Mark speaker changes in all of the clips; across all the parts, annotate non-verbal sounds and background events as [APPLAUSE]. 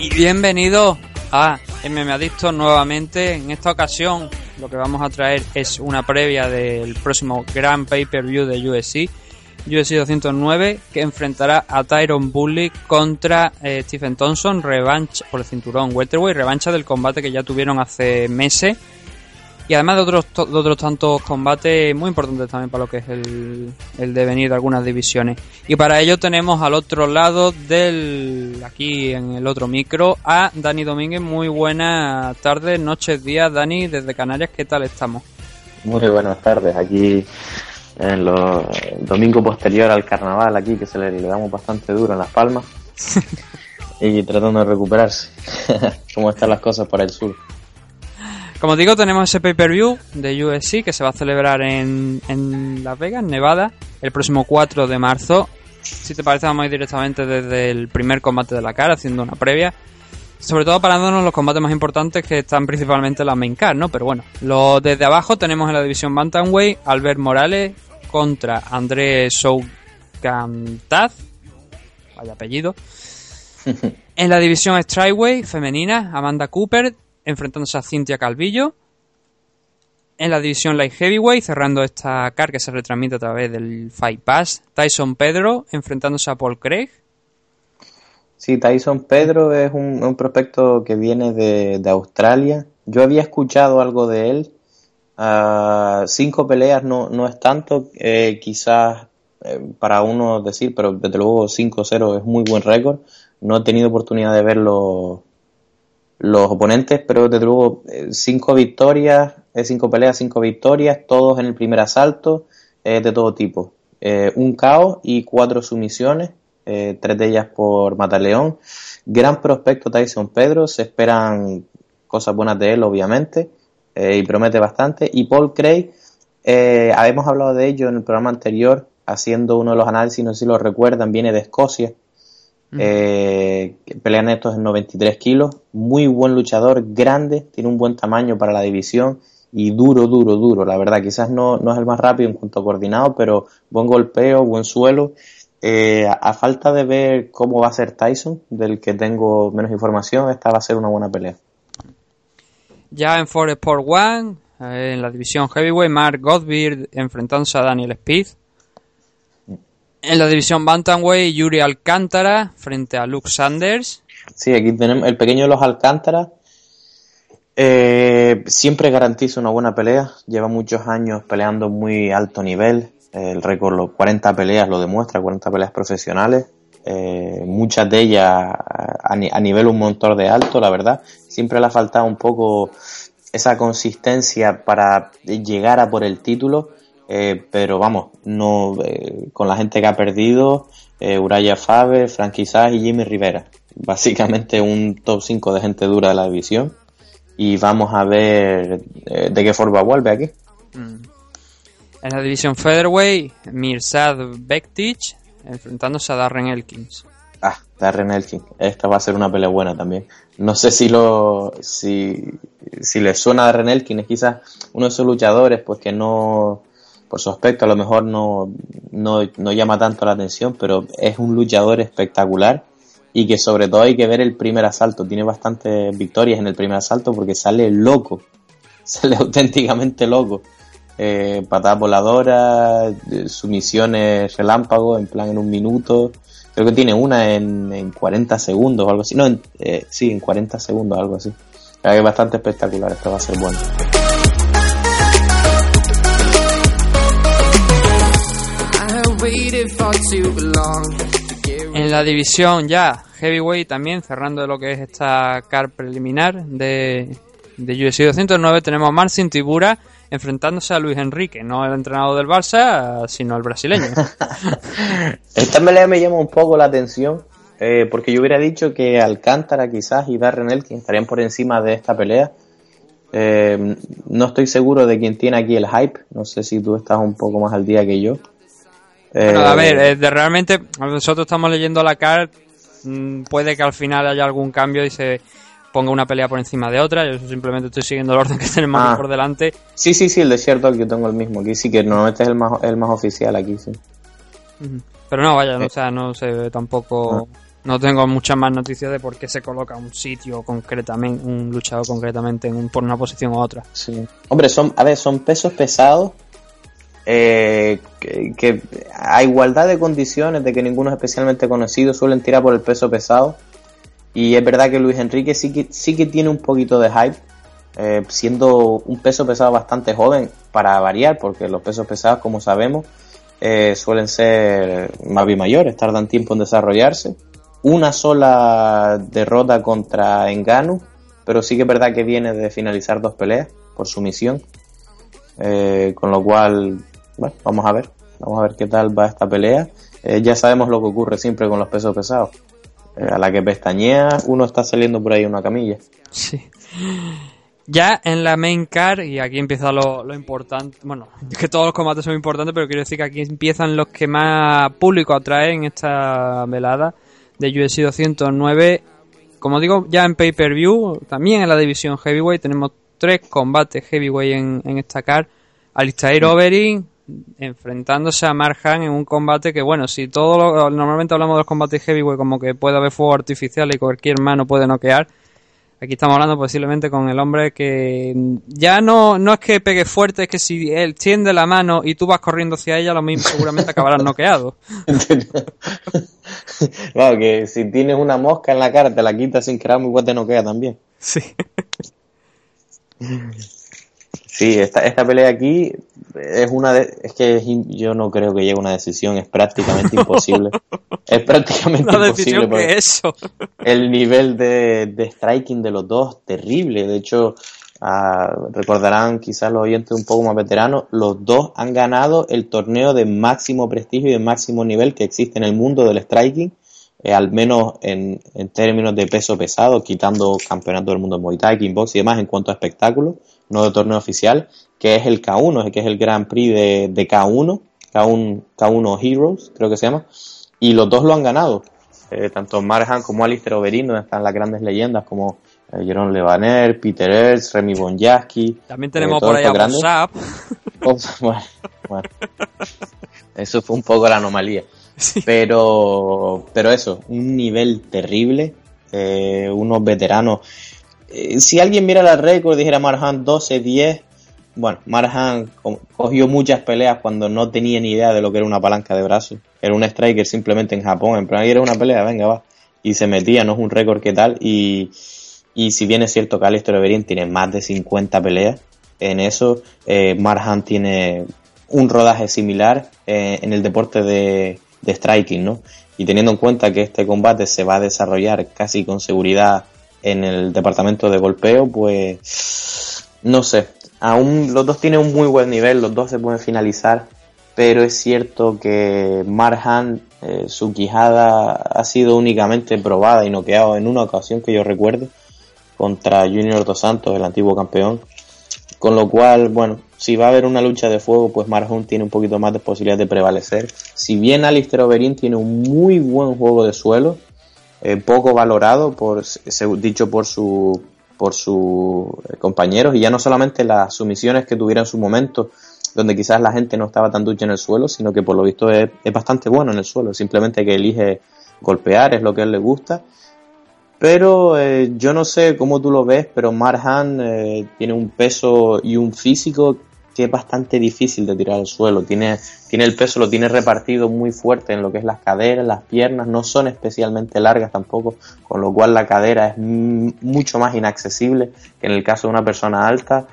Speaker 1: Y bienvenido a MM Adictos nuevamente. En esta ocasión lo que vamos a traer es una previa del próximo Grand Pay-Per-View de USC. UFC 209 que enfrentará a Tyron Bully contra eh, Stephen Thompson, revancha por el cinturón welterweight, revancha del combate que ya tuvieron hace meses y además de otros, de otros tantos combates muy importantes también para lo que es el, el devenir de algunas divisiones. Y para ello tenemos al otro lado del, aquí en el otro micro, a Dani Domínguez. Muy buenas tardes, noches, días, Dani, desde Canarias, ¿qué tal estamos?
Speaker 2: Muy buenas tardes, aquí en los domingo posterior al carnaval, aquí que se le, le damos bastante duro en Las Palmas [LAUGHS] y tratando de recuperarse. [LAUGHS] ¿Cómo están las cosas por el sur?
Speaker 1: Como digo, tenemos ese pay-per-view de USC que se va a celebrar en, en Las Vegas, Nevada, el próximo 4 de marzo. Si te parece, vamos a ir directamente desde el primer combate de la cara, haciendo una previa. Sobre todo parándonos los combates más importantes que están principalmente en la main card, ¿no? Pero bueno, lo, desde abajo tenemos en la división Bantamweight Albert Morales contra Andrés Soukantaz, vaya apellido. [LAUGHS] en la división Strikeway femenina, Amanda Cooper enfrentándose a Cintia Calvillo. En la división Light Heavyweight, cerrando esta car que se retransmite a través del Fight Pass, Tyson Pedro enfrentándose a Paul Craig.
Speaker 2: Sí, Tyson Pedro es un, prospecto que viene de, Australia. Yo había escuchado algo de él. Uh, cinco peleas no, no es tanto, eh, quizás eh, para uno decir, pero desde luego 5-0 es muy buen récord. No he tenido oportunidad de verlo los oponentes, pero desde luego cinco victorias, cinco peleas, cinco victorias, todos en el primer asalto, eh, de todo tipo. Eh, un caos y cuatro sumisiones, eh, tres de ellas por Mataleón. Gran prospecto Tyson Pedro, se esperan cosas buenas de él, obviamente, y promete bastante. Y Paul Craig, habíamos hablado de ello en el programa anterior, haciendo uno de los análisis, no sé si lo recuerdan, viene de Escocia, eh, pelean estos en 93 kilos, muy buen luchador, grande, tiene un buen tamaño para la división y duro, duro, duro, la verdad, quizás no, no es el más rápido en cuanto a coordinado, pero buen golpeo, buen suelo. Eh, a falta de ver cómo va a ser Tyson, del que tengo menos información, esta va a ser una buena pelea.
Speaker 1: Ya en Forest Sport One, eh, en la división Heavyweight, Mark Godbeard enfrentándose a Daniel Speed. En la división Bantamweight, Yuri Alcántara frente a Luke Sanders.
Speaker 2: Sí, aquí tenemos el pequeño de los Alcántara. Eh, siempre garantiza una buena pelea. Lleva muchos años peleando muy alto nivel. El récord, los 40 peleas lo demuestra, 40 peleas profesionales. Eh, muchas de ellas a, a, nivel un montón de alto, la verdad. Siempre le ha faltado un poco esa consistencia para llegar a por el título. Eh, pero vamos, no eh, con la gente que ha perdido, eh, Uraya Faber, Frankie Sass y Jimmy Rivera. Básicamente un top 5 de gente dura de la división. Y vamos a ver de qué forma vuelve aquí.
Speaker 1: Mm. En la división Featherweight, Mirsad Bektic enfrentándose a Darren Elkins.
Speaker 2: Ah, Darren Elkins. Esta va a ser una pelea buena también. No sé si lo si, si le suena a Darren Elkins, es quizás uno de esos luchadores pues que no por su aspecto a lo mejor no, no, no, llama tanto la atención, pero es un luchador espectacular y que sobre todo hay que ver el primer asalto. Tiene bastantes victorias en el primer asalto porque sale loco, [LAUGHS] sale auténticamente loco. Eh, patada voladora, eh, sumisiones relámpago, en plan en un minuto. Creo que tiene una en, en 40 segundos o algo así. No, en, eh, sí, en 40 segundos, algo así. Es bastante espectacular, esto va a ser bueno.
Speaker 1: En la división ya heavyweight también, cerrando lo que es esta car preliminar de, de UFC 209, tenemos a Marcin Tibura enfrentándose a Luis Enrique, no el entrenador del Barça, sino el brasileño. [LAUGHS]
Speaker 2: Esta pelea me llama un poco la atención, eh, porque yo hubiera dicho que Alcántara quizás y Darren Elkin estarían por encima de esta pelea. Eh, no estoy seguro de quién tiene aquí el hype, no sé si tú estás un poco más al día que yo.
Speaker 1: Bueno, a
Speaker 2: Eh,
Speaker 1: ver, eh, realmente nosotros estamos leyendo la card, mm, puede que al final haya algún cambio y se ponga una pelea por encima de otra. Yo simplemente estoy siguiendo el orden que [LAUGHS] tenemos
Speaker 2: Ah.
Speaker 1: por delante.
Speaker 2: Sí, sí, sí, el desierto yo tengo el mismo aquí, sí que normalmente es el más, el más oficial aquí, sí.
Speaker 1: Pero no, vaya, no, o sea, no sé tampoco. No tengo muchas más noticias de por qué se coloca un sitio concretamente, un luchador concretamente en un- por una posición u otra.
Speaker 2: Sí. Hombre, son, a ver, son pesos pesados eh, que, que a igualdad de condiciones, de que ninguno es especialmente conocido, suelen tirar por el peso pesado. Y es verdad que Luis Enrique sí que, sí que tiene un poquito de hype, eh, siendo un peso pesado bastante joven para variar, porque los pesos pesados, como sabemos, eh, suelen ser más bien mayores, tardan tiempo en desarrollarse. Una sola derrota contra Enganu, pero sí que es verdad que viene de finalizar dos peleas por sumisión. Con lo cual, bueno, vamos a ver, vamos a ver qué tal va esta pelea. Eh, ya sabemos lo que ocurre siempre con los pesos pesados. Eh, a la que pestañea, uno está saliendo por ahí una camilla.
Speaker 1: Sí. Ya en la main car, y aquí empieza lo, lo importante, bueno, es [LAUGHS] que todos los combates son importantes, pero quiero decir que aquí empiezan los que más público atraen en esta velada de UFC 209. Como digo, ya en pay-per-view, también en la división heavyweight, tenemos tres combates heavyweight en, en esta car. Alistair Overeem enfrentándose a Marjan en un combate que, bueno, si todo lo- normalmente hablamos de los combates heavyweight como que puede haber fuego artificial y cualquier mano puede noquear, Aquí estamos hablando posiblemente con el hombre que ya no, no es que pegue fuerte, es que si él tiende la mano y tú vas corriendo hacia ella, lo mismo seguramente acabarás [LAUGHS] noqueado. [LAUGHS]
Speaker 2: claro, que si tienes una mosca en la cara, te la quitas sin querer, muy te no queda también.
Speaker 1: Sí. [LAUGHS]
Speaker 2: Sí, esta, esta pelea aquí es una de, es que es yo no creo que llegue a una decisión, es prácticamente imposible. [LAUGHS] es prácticamente
Speaker 1: Una
Speaker 2: imposible.
Speaker 1: que eso.
Speaker 2: el nivel de, de striking de los dos terrible. De hecho, ah, recordarán quizás los oyentes un poco más veteranos, los dos han ganado el torneo de máximo prestigio y de máximo nivel que existe en el mundo del striking, eh, al menos en, en términos de peso pesado, quitando campeonato del mundo de Muay Thai, Kickbox y demás en cuanto a espectáculo, no de torneo oficial, que es el K1, que es el Grand Prix de, de K1, K1, K1 Heroes, creo que se llama, y los dos lo han ganado. Eh, tanto Marhan como Alistair Overeem, donde están las grandes leyendas como eh, Jerome Levaner, Peter Ernst, Remy Bonjaski.
Speaker 1: También tenemos
Speaker 2: todos
Speaker 1: por ahí a
Speaker 2: estos grandes.
Speaker 1: WhatsApp. [LAUGHS]
Speaker 2: Oh, bueno, bueno. [LAUGHS] Eso fue un poco la anomalía.
Speaker 1: Sí.
Speaker 2: Pero, pero eso, un nivel terrible. eh, unos veteranos. Eh, si alguien mira la récord, dijera Marhan 12-10. Bueno, Marhan co- cogió muchas peleas cuando no tenía ni idea de lo que era una palanca de brazos. Era un striker simplemente en Japón. En plan, "Ahí era una pelea, venga, va. Y se metía, no es un récord que tal. Y, y si bien es cierto que Alistair Overeem tiene más de 50 peleas, en eso eh, Marhan tiene un rodaje similar eh, en el deporte de, de striking, ¿no? Y teniendo en cuenta que este combate se va a desarrollar casi con seguridad en el departamento de golpeo, pues no sé. Aún los dos tienen un muy buen nivel, los dos se pueden finalizar, pero es cierto que Marhan, eh, su quijada ha sido únicamente probada y noqueado en una ocasión que yo recuerdo contra Junior Dos Santos, el antiguo campeón. Con lo cual, bueno, si va a haber una lucha de fuego, pues Marhun tiene un poquito más de posibilidad de prevalecer. Si bien Alistair Overeem tiene un muy buen juego de suelo, eh, poco valorado, por, dicho por su por sus eh, compañeros, y ya no solamente las sumisiones que tuviera en su momento, donde quizás la gente no estaba tan ducha en el suelo, sino que por lo visto es, es bastante bueno en el suelo, simplemente que elige golpear, es lo que a él le gusta. Pero eh, yo no sé cómo tú lo ves, pero Marhan eh, tiene un peso y un físico que es bastante difícil de tirar al suelo. Tiene, tiene el peso, lo tiene repartido muy fuerte en lo que es las caderas, las piernas, no son especialmente largas tampoco, con lo cual la cadera es mucho más inaccesible que en el caso de una persona alta.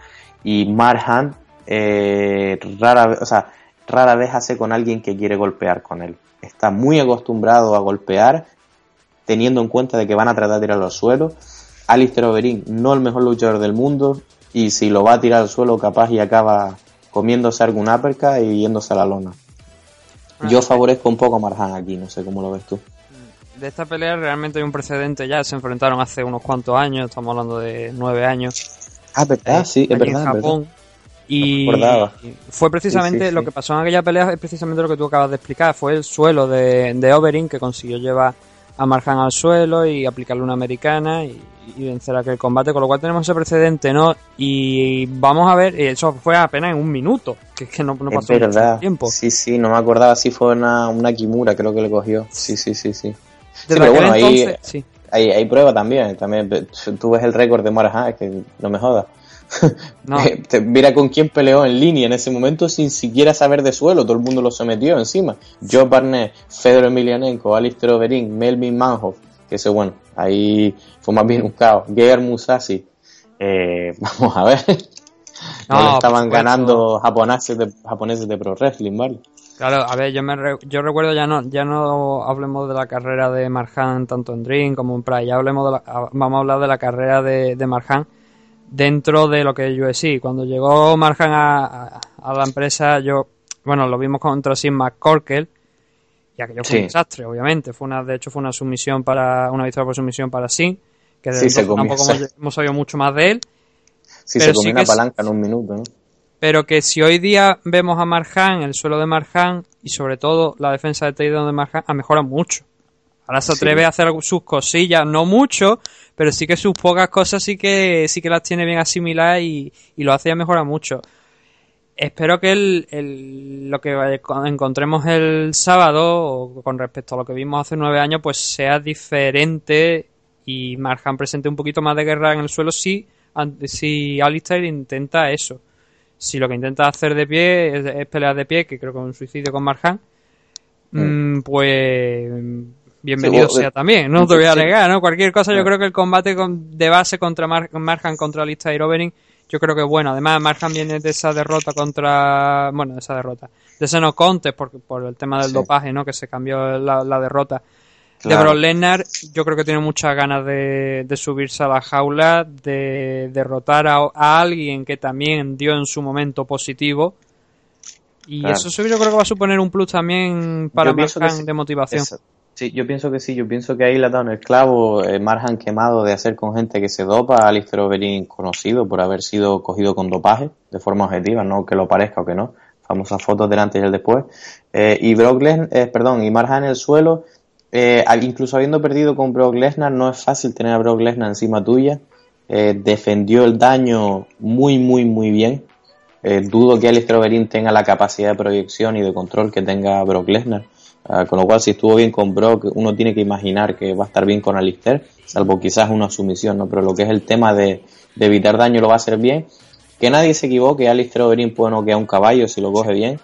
Speaker 2: Y Marhan eh, rara, o sea, rara vez hace con alguien que quiere golpear con él. Está muy acostumbrado a golpear, teniendo en cuenta de que van a tratar de tirarlo al suelo. Alistair Overeem, no el mejor luchador del mundo, y si lo va a tirar al suelo, capaz y acaba comiéndose algún uppercut y yéndose a la lona. Ah, Yo favorezco un poco a Marjan aquí, no sé cómo lo ves tú.
Speaker 1: De esta pelea realmente hay un precedente ya, se enfrentaron hace unos cuantos años, estamos hablando de nueve años.
Speaker 2: Ah, verdad, sí, es verdad. En Japón.
Speaker 1: Y fue precisamente lo que pasó en aquella pelea, es precisamente lo que tú acabas de explicar. Fue el suelo de, de Overeem que consiguió llevar a Marjan al suelo y aplicarle una americana y, vencer aquel combate. Con lo cual tenemos ese precedente, ¿no? Y vamos a ver, eso fue apenas en un minuto, que es que no, no pasó
Speaker 2: mucho tiempo. Sí, sí, no me acordaba si fue una, una Kimura, creo que le cogió. Sí, sí, sí, sí. pero bueno, ahí, hay, hay prueba también. también. Tú ves el récord de Marjan, es que no me jodas. [LAUGHS] No. Mira con quién peleó en línea en ese momento sin siquiera saber de suelo, todo el mundo lo sometió encima. Joe Barnett, Fedor Emelianenko, Alistair Overeem, Melvin Manhoff, que ese bueno, ahí fue más bien un caos. Geir Musashi, eh, [LAUGHS] vamos a ver. No, estaban ganando japoneses de, japoneses de pro wrestling, ¿vale?
Speaker 1: Claro, a ver, yo me yo recuerdo ya no ya no hablemos de la carrera de Marjan tanto en Dream como en Pride, ya hablemos de la, vamos a hablar de la carrera de, de Marjan dentro de lo que es USC. Cuando llegó Marjan a, la empresa, yo, bueno, lo vimos contra Sim McCorkle, y aquello fue un desastre, obviamente. Fue una, de hecho, fue una sumisión para, una victoria por sumisión para Sim, que tampoco hemos, sabido mucho más de él.
Speaker 2: Sí, se comió una palanca en un minuto, ¿no?
Speaker 1: Pero que si hoy día vemos a Marjan, el suelo de Marjan, y sobre todo la defensa de takedown de Marjan, ha mejorado mucho. Ahora se atreve a hacer sus cosillas, no mucho, pero sí que sus pocas cosas sí que sí que las tiene bien asimiladas y, lo hace ya mejora mucho. Espero que el, lo que encontremos el sábado, con respecto a lo que vimos hace nueve años, pues sea diferente y Marjan presente un poquito más de guerra en el suelo si, si Alistair intenta eso. Si lo que intenta hacer de pie es, pelear de pie, que creo que es un suicidio con Marjan, mm. pues bienvenido sea también, no te voy a negar, ¿no? Cualquier cosa, yo creo que el combate de base contra Marjan contra Lista y yo creo que bueno. Además, Marjan viene de esa derrota contra, bueno, de esa derrota, de ese no contes por, por el tema del dopaje, ¿no? Que se cambió la, derrota. De Brock Lesnar, yo creo que tiene muchas ganas de, subirse a la jaula, de derrotar a, alguien que también dio en su momento positivo. Y eso yo creo que va a suponer un plus también para Marjan de motivación.
Speaker 2: Sí, yo pienso que sí, yo pienso que ahí le ha dado en el clavo, el margen quemado de hacer con gente que se dopa, Alistair Overeem conocido por haber sido cogido con dopaje, de forma objetiva, no que lo parezca o que no, famosas fotos del antes y el después, eh, y Brock Lesnar, eh, perdón, y Marjan en el suelo, eh, incluso habiendo perdido con Brock Lesnar, no es fácil tener a Brock Lesnar encima tuya, defendió el daño muy, muy, muy bien, dudo que Alistair Overeem tenga la capacidad de proyección y de control que tenga Brock Lesnar, Ah, con lo cual, si estuvo bien con Brock, uno tiene que imaginar que va a estar bien con Alistair, salvo quizás una sumisión, ¿no? Pero lo que es el tema de, evitar daño lo va a hacer bien. Que nadie se equivoque, Alistair Overeem puede noquear un caballo si lo coge bien.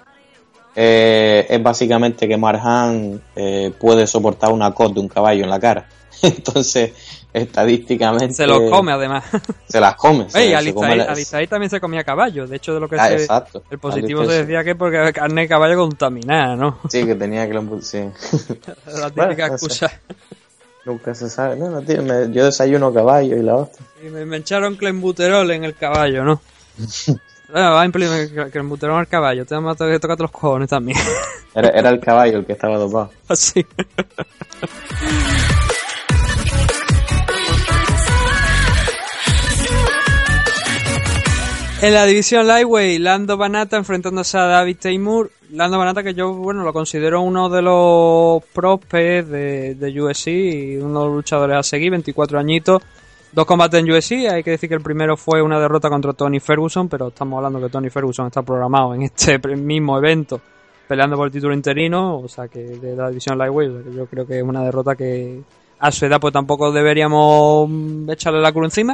Speaker 2: Eh, es básicamente que Marjan eh, puede soportar una cot de un caballo en la cara. [LAUGHS] Entonces, estadísticamente.
Speaker 1: Se los come además. [LAUGHS]
Speaker 2: Se las come.
Speaker 1: Oye, Alistair, también se comía caballo. De hecho, de lo que
Speaker 2: ah,
Speaker 1: se, el positivo se decía que porque carne de caballo contaminada, ¿no?
Speaker 2: Sí, que tenía que lo. Sí. [LAUGHS]
Speaker 1: la típica excusa.
Speaker 2: Nunca se sabe. No, no, tío, yo desayuno caballo y la hostia.
Speaker 1: Y me, echaron clenbuterol en el caballo, ¿no? Va a implementar clenbuterol al caballo. Te vamos a tocar los cojones también. [LAUGHS]
Speaker 2: era, era el caballo el que estaba dopado. [LAUGHS]
Speaker 1: Así. En la división Lightweight, Lando Banata enfrentándose a David Taymur. Lando Banata que yo, bueno, lo considero uno de los prospects de, de USC y uno de los luchadores a seguir, 24 añitos. Dos combates en USC, hay que decir que el primero fue una derrota contra Tony Ferguson, pero estamos hablando que Tony Ferguson está programado en este [LAUGHS] mismo evento peleando por el título interino, o sea que de la división Lightweight, yo creo que es una derrota que a su edad pues tampoco deberíamos mm, echarle la cruz encima.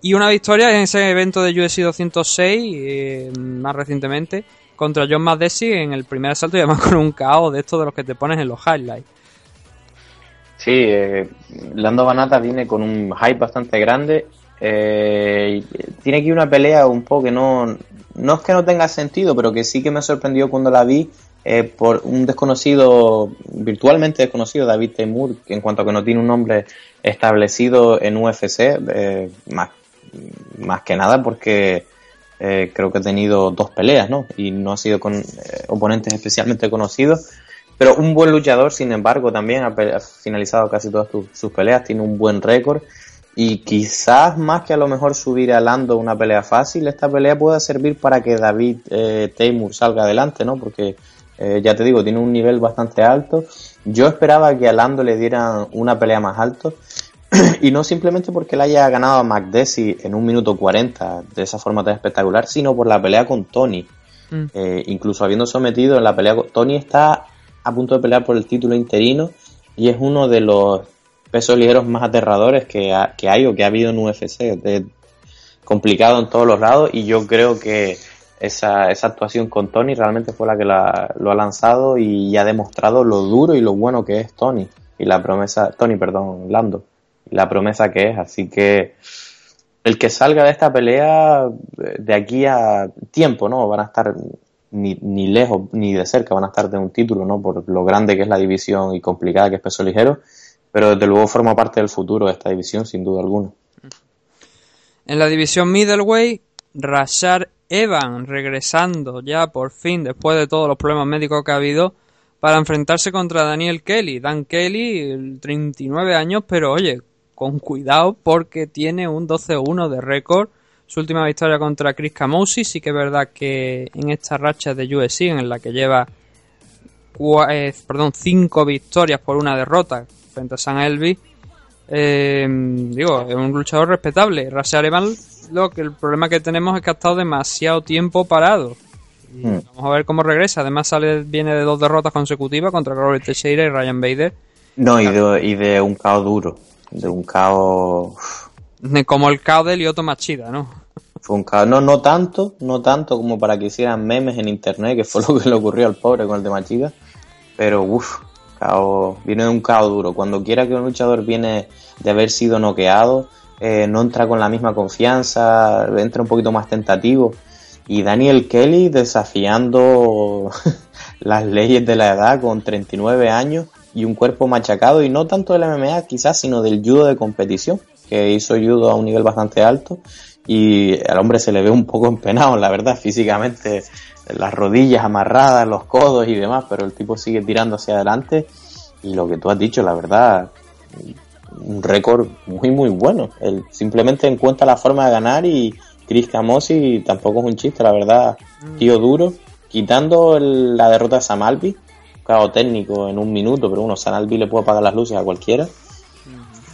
Speaker 1: Y una victoria en ese evento de UFC 206, eh, más recientemente, contra John Madesi en el primer asalto y además [LAUGHS] con un caos de estos de los que te pones en los highlights.
Speaker 2: Sí, eh, Lando Banata viene con un hype bastante grande. Eh, tiene aquí una pelea un poco que no, no es que no tenga sentido, pero que sí que me sorprendió cuando la vi eh, por un desconocido, virtualmente desconocido, David Temur, en cuanto a que no tiene un nombre establecido en UFC, eh, más, más que nada porque eh, creo que ha tenido dos peleas, ¿no? Y no ha sido con eh, oponentes especialmente conocidos. Pero un buen luchador, sin embargo, también ha, finalizado casi todas tu- sus peleas, tiene un buen récord. Y quizás más que a lo mejor subir a Lando una pelea fácil, esta pelea pueda servir para que David eh, Teimur salga adelante, ¿no? Porque eh, ya te digo, tiene un nivel bastante alto. Yo esperaba que a Lando le dieran una pelea más alto. [CLEARS THROAT] y no simplemente porque le haya ganado a McDessie en un minuto 40 de esa forma tan espectacular, sino por la pelea con Tony.
Speaker 1: Mm.
Speaker 2: Eh, incluso habiendo sometido en la pelea con Tony está a punto de pelear por el título interino y es uno de los pesos ligeros más aterradores que, ha- que hay o que ha habido en UFC. De- complicado en todos los lados y yo creo que esa, esa actuación con Tony realmente fue la que la- lo ha lanzado y ha demostrado lo duro y lo bueno que es Tony y la promesa, Tony, perdón, Lando, la promesa que es, así que el que salga de esta pelea eh, de aquí a tiempo, ¿no? Van a estar ni, ni lejos ni de cerca, van a estar de un título, ¿no? Por lo grande que es la división y complicada que es peso ligero, pero desde luego forma parte del futuro de esta división, sin duda alguna.
Speaker 1: En la división middleweight, Rashad Evan regresando ya por fin después de todos los problemas médicos que ha habido para enfrentarse contra Daniel Kelly. Dan Kelly, el 39 años, pero oye, con cuidado porque tiene un 12-1 de récord. Su última victoria contra Chris Camousi, sí que es verdad que en esta racha de UFC en la que lleva eh, perdón, cinco victorias por una derrota frente a San Elvis, eh, digo, es un luchador respetable. Rashad Evans, lo que el problema que tenemos es que ha estado demasiado tiempo parado. Y
Speaker 2: Hmm.
Speaker 1: Vamos a ver cómo regresa. Además sale, viene de dos derrotas consecutivas contra Robert Teixeira y Ryan Bader.
Speaker 2: No, y de, y de un caos duro, de un caos...
Speaker 1: Como el caos de Lyoto Machida, ¿no?
Speaker 2: Fue un caos, no, no tanto, no tanto como para que hicieran memes en internet, que fue [LAUGHS] lo que le ocurrió al pobre con el de Machiga, pero uff, caos, viene de un caos duro. Cuando quiera que un luchador viene de haber sido noqueado, eh, no entra con la misma confianza, entra un poquito más tentativo. Y Daniel Kelly desafiando [LAUGHS] las leyes de la edad con 39 años y un cuerpo machacado, y no tanto del MMA quizás, sino del judo de competición, que hizo judo a un nivel bastante alto y al hombre se le ve un poco empenado, la verdad, físicamente, las rodillas amarradas, los codos y demás, pero el tipo sigue tirando hacia adelante y lo que tú has dicho, la verdad, un récord muy muy bueno. Él simplemente encuentra la forma de ganar y Chris Camosi tampoco es un chiste, la verdad, tío duro, quitando el- la derrota de Samalbi, claro, técnico en un minuto, pero bueno, Samalbi le puede apagar las luces a cualquiera.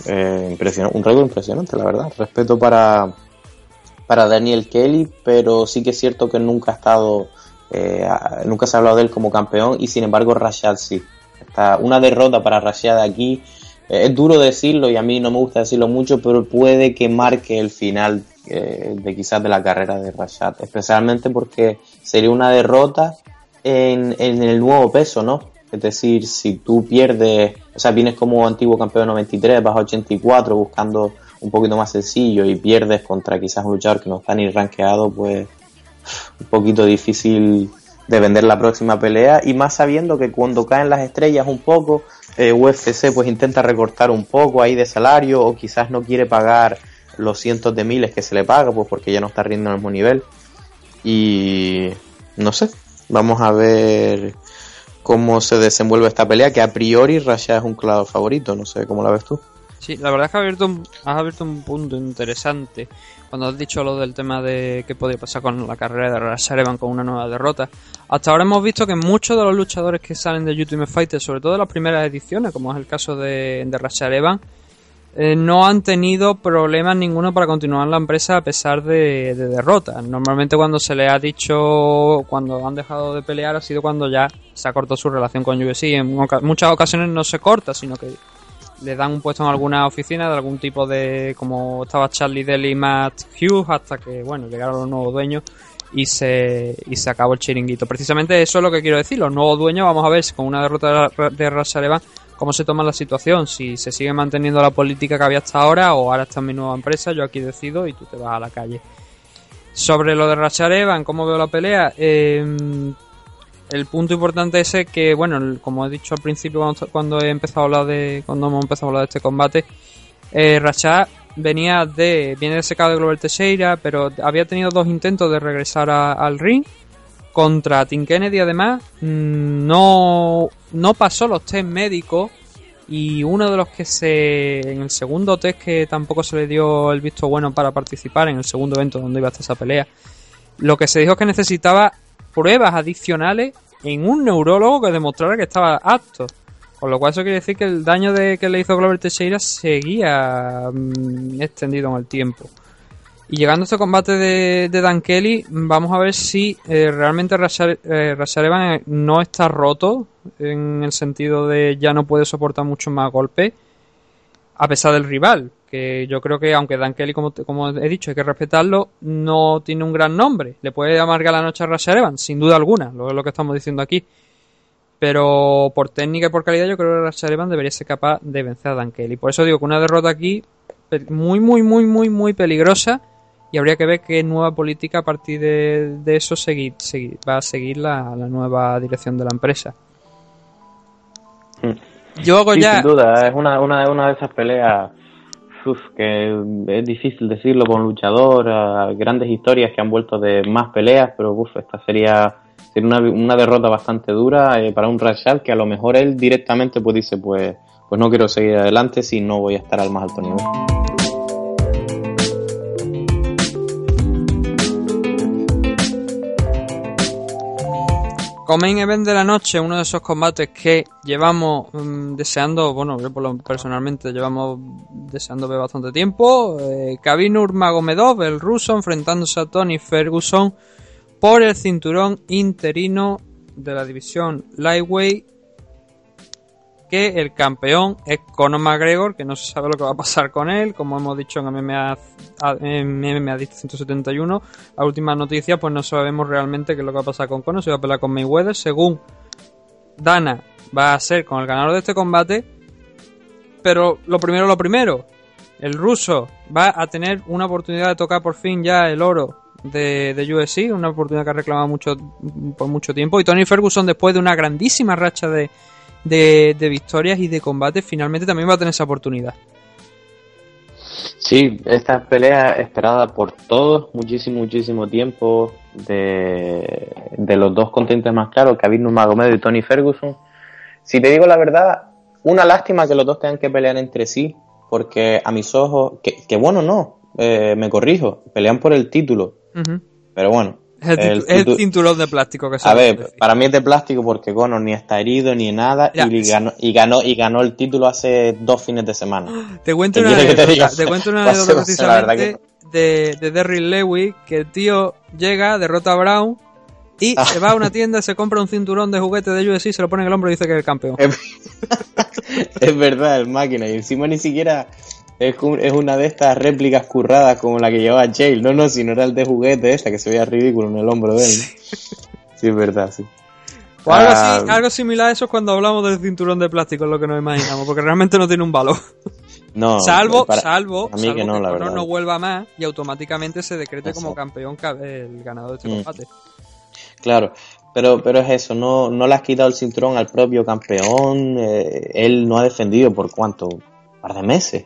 Speaker 2: Eh, un récord impresionante, la verdad. Respeto para, para Daniel Kelly, pero sí que es cierto que nunca ha estado, eh, nunca se ha hablado de él como campeón y sin embargo Rashad sí. Está una derrota para Rashad aquí. eh, es duro decirlo y a mí no me gusta decirlo mucho, pero puede que marque el final eh, de quizás de la carrera de Rashad, especialmente porque sería una derrota en, en el nuevo peso, ¿no? Es decir, si tú pierdes, o sea, vienes como antiguo campeón 93, vas a 84 buscando un poquito más sencillo y pierdes contra quizás un luchador que no está ni rankeado, pues un poquito difícil de vender la próxima pelea. Y más sabiendo que cuando caen las estrellas un poco, eh, UFC pues intenta recortar un poco ahí de salario o quizás no quiere pagar los cientos de miles que se le paga pues porque ya no está rindiendo al mismo nivel. Y no sé, vamos a ver cómo se desenvuelve esta pelea que a priori Rasha es un claro favorito, no sé cómo la ves tú.
Speaker 1: Sí, la verdad es que has abierto un, has abierto un punto interesante cuando has dicho lo del tema de qué podía pasar con la carrera de Rashad Evans con una nueva derrota. Hasta ahora hemos visto que muchos de los luchadores que salen de Ultimate Fighter, sobre todo en las primeras ediciones, como es el caso de, de Rashad Evans, eh, no han tenido problemas ninguno para continuar la empresa a pesar de, de derrotas. Normalmente cuando se le ha dicho, cuando han dejado de pelear, ha sido cuando ya se ha cortado su relación con UFC. En muchas ocasiones no se corta, sino que le dan un puesto en alguna oficina de algún tipo de, como estaba Charlie Dell y Matt Hughes, hasta que, bueno, llegaron los nuevos dueños y se, y se acabó el chiringuito. Precisamente eso es lo que quiero decir. Los nuevos dueños, vamos a ver si con una derrota de, de Rasharevan cómo se toma la situación, si se sigue manteniendo la política que había hasta ahora o ahora está en mi nueva empresa, yo aquí decido y tú te vas a la calle. Sobre lo de Racharevan, ¿cómo veo la pelea? Eh, el punto importante es que, bueno, como he dicho al principio cuando, he empezado a hablar de, cuando hemos empezado a hablar de este combate, eh, Rashad venía de, viene de secado de Glover Teixeira, pero había tenido dos intentos de regresar al ring contra Tim Kennedy además mm, no, no pasó los test médicos y uno de los que se en el segundo test que tampoco se le dio el visto bueno para participar en el segundo evento donde iba a estar esa pelea lo que se dijo es que necesitaba pruebas adicionales en un neurólogo que demostrara que estaba apto. Con lo cual eso quiere decir que el daño de que le hizo Glover Teixeira seguía mm, extendido en el tiempo y llegando a este combate de, de Dan Kelly, vamos a ver si eh, realmente eh, Rashad Evans no está roto en el sentido de ya no puede soportar mucho más golpes a pesar del rival. Que yo creo que aunque Dan Kelly, como, he dicho, hay que respetarlo, no tiene un gran nombre. Le puede amargar la noche a Rashad Evans, sin duda alguna, lo lo que estamos diciendo aquí. Pero por técnica y por calidad, yo creo que Rashad Evans debería ser capaz de vencer a Dan Kelly. Por eso digo que una derrota aquí muy, muy, muy, muy, muy peligrosa y habría que ver qué nueva política a partir de, de eso seguir, seguir- va a seguir la, la nueva dirección de la empresa. Yo hago
Speaker 2: Sí,
Speaker 1: ya...
Speaker 2: sin duda, es una, una, una de esas peleas uf, que es difícil decirlo un luchador, grandes historias que han vuelto de más peleas, pero uf, esta sería, sería una, una derrota bastante dura eh, para un Rashad que a lo mejor él directamente pues dice pues, pues no quiero seguir adelante si no voy a estar al más alto nivel.
Speaker 1: Como main event de la noche, uno de esos combates que llevamos mm, deseando, bueno, yo personalmente llevamos deseando ver bastante tiempo. Eh, Khabib Nurmagomedov, el ruso, enfrentándose a Tony Ferguson por el cinturón interino de la división Lightweight. El campeón es Conor McGregor, que no se sabe lo que va a pasar con él, como hemos dicho en MMA, MMA 171. La última noticia, pues no sabemos realmente qué es lo que va a pasar con Conor, si va a pelear con Mayweather. Según Dana, va a ser con el ganador de este combate. Pero lo primero, lo primero, el ruso va a tener una oportunidad de tocar por fin ya el oro de, de UFC, una oportunidad que ha reclamado mucho, por mucho tiempo. Y Tony Ferguson, después de una grandísima racha de, de, de victorias y de combates, finalmente también va a tener esa oportunidad.
Speaker 2: Sí, esta pelea esperada por todos, muchísimo, muchísimo tiempo, de, de los dos contentos más claros, Khabib Nurmagomedov y Tony Ferguson. Si te digo la verdad, una lástima que los dos tengan que pelear entre sí, porque a mis ojos, que, que bueno, no, eh, me corrijo, pelean por el título, pero bueno.
Speaker 1: Es el,
Speaker 2: el
Speaker 1: titu- es el
Speaker 2: titu-
Speaker 1: cinturón de plástico que se
Speaker 2: a ver,
Speaker 1: decir.
Speaker 2: para mí es de plástico porque Conor ni está herido ni nada
Speaker 1: Ya,
Speaker 2: y
Speaker 1: sí.
Speaker 2: ganó, y ganó y ganó el título hace dos fines de semana.
Speaker 1: Te cuento
Speaker 2: ¿Qué
Speaker 1: una
Speaker 2: te
Speaker 1: anécdota, te cuento una [LAUGHS] de, de Derrick Lewis, que el tío llega, derrota a Brown y
Speaker 2: Ah.
Speaker 1: se va a una tienda, se compra un cinturón de juguete de UFC, se lo pone en el hombro y dice que es el campeón.
Speaker 2: Es, [LAUGHS] es verdad, el máquina. Y encima ni siquiera es, es una de estas réplicas curradas como la que llevaba Jail. No, no, sino era el de juguete esta que se veía ridículo en el hombro de él. Sí, [LAUGHS] es verdad, sí.
Speaker 1: O algo,
Speaker 2: Ah,
Speaker 1: así, algo similar a eso es cuando hablamos del cinturón de plástico, es lo que nos imaginamos, porque realmente no tiene un valor. [LAUGHS]
Speaker 2: No,
Speaker 1: salvo,
Speaker 2: para-
Speaker 1: salvo,
Speaker 2: mí
Speaker 1: salvo
Speaker 2: que no, la
Speaker 1: Conor
Speaker 2: verdad.
Speaker 1: no vuelva más y automáticamente se decrete como campeón ca- el ganador de este
Speaker 2: Mm.
Speaker 1: combate.
Speaker 2: Claro, pero, pero es eso, no, no le has quitado el cinturón al propio campeón. eh, él no ha defendido por cuánto, un par de meses.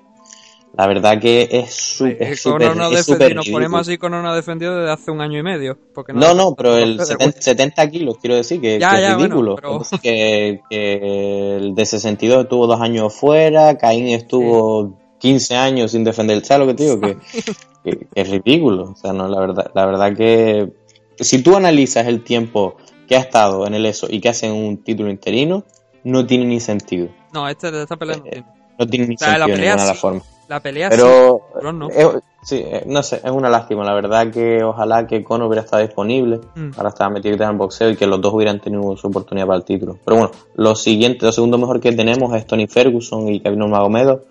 Speaker 2: La verdad que es súper
Speaker 1: no
Speaker 2: súper
Speaker 1: si nos ponemos así, Conor no ha defendido desde hace un año y medio. Porque
Speaker 2: No, no, pero el
Speaker 1: de
Speaker 2: 70, 70 kilos, quiero decir, que,
Speaker 1: Ya,
Speaker 2: que
Speaker 1: ya,
Speaker 2: es
Speaker 1: bueno,
Speaker 2: ridículo.
Speaker 1: pero-
Speaker 2: Es [LAUGHS] decir, que, que el de 62 estuvo dos años fuera, Caín estuvo 15 años sin defender. ¿Sabes lo que te digo? Que, [LAUGHS] que- que es ridículo. O sea, no, la verdad, la verdad que si tú analizas el tiempo que ha estado en el ESO y que hacen un título interino, no tiene ni sentido.
Speaker 1: No, este, esta pelea no
Speaker 2: Eh,
Speaker 1: tiene.
Speaker 2: No tiene ni
Speaker 1: O sea, la
Speaker 2: sentido de ninguna de las
Speaker 1: sí. La pelea
Speaker 2: Pero,
Speaker 1: sí, no.
Speaker 2: eh, sí, eh, no sé, es una lástima. La verdad que ojalá que Conor hubiera estado disponible.
Speaker 1: Mm.
Speaker 2: Ahora estaba metido en el boxeo y que los dos hubieran tenido su oportunidad para el título. Pero bueno, lo siguiente, lo segundo mejor que tenemos es Tony Ferguson y Kevin Nurmagomedov.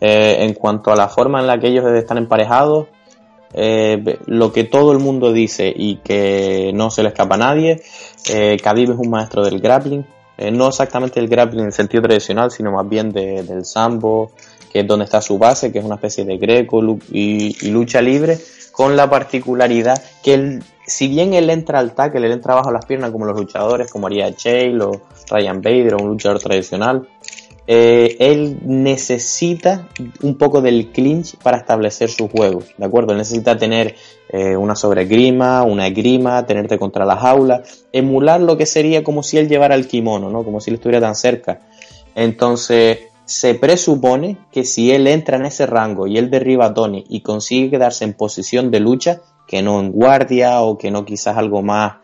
Speaker 2: Eh, en cuanto a la forma en la que ellos están emparejados, eh, lo que todo el mundo dice y que no se le escapa a nadie, eh, Khabib es un maestro del grappling, eh, no exactamente el grappling en el sentido tradicional, sino más bien de- del sambo, es donde está su base, que es una especie de greco y, lucha libre, con la particularidad que si bien él entra al tackle, él entra bajo las piernas como los luchadores, como haría Chael o Ryan Bader o un luchador tradicional, eh, él necesita un poco del clinch para establecer su juego, ¿de acuerdo? Necesita tener eh, una sobregrima, una grima, tenerte contra la jaula, emular lo que sería como si él llevara el kimono, ¿no? Como si él estuviera tan cerca. Entonces, se presupone que si él entra en ese rango y él derriba a Tony y consigue quedarse en posición de lucha, que no en guardia o que no quizás algo más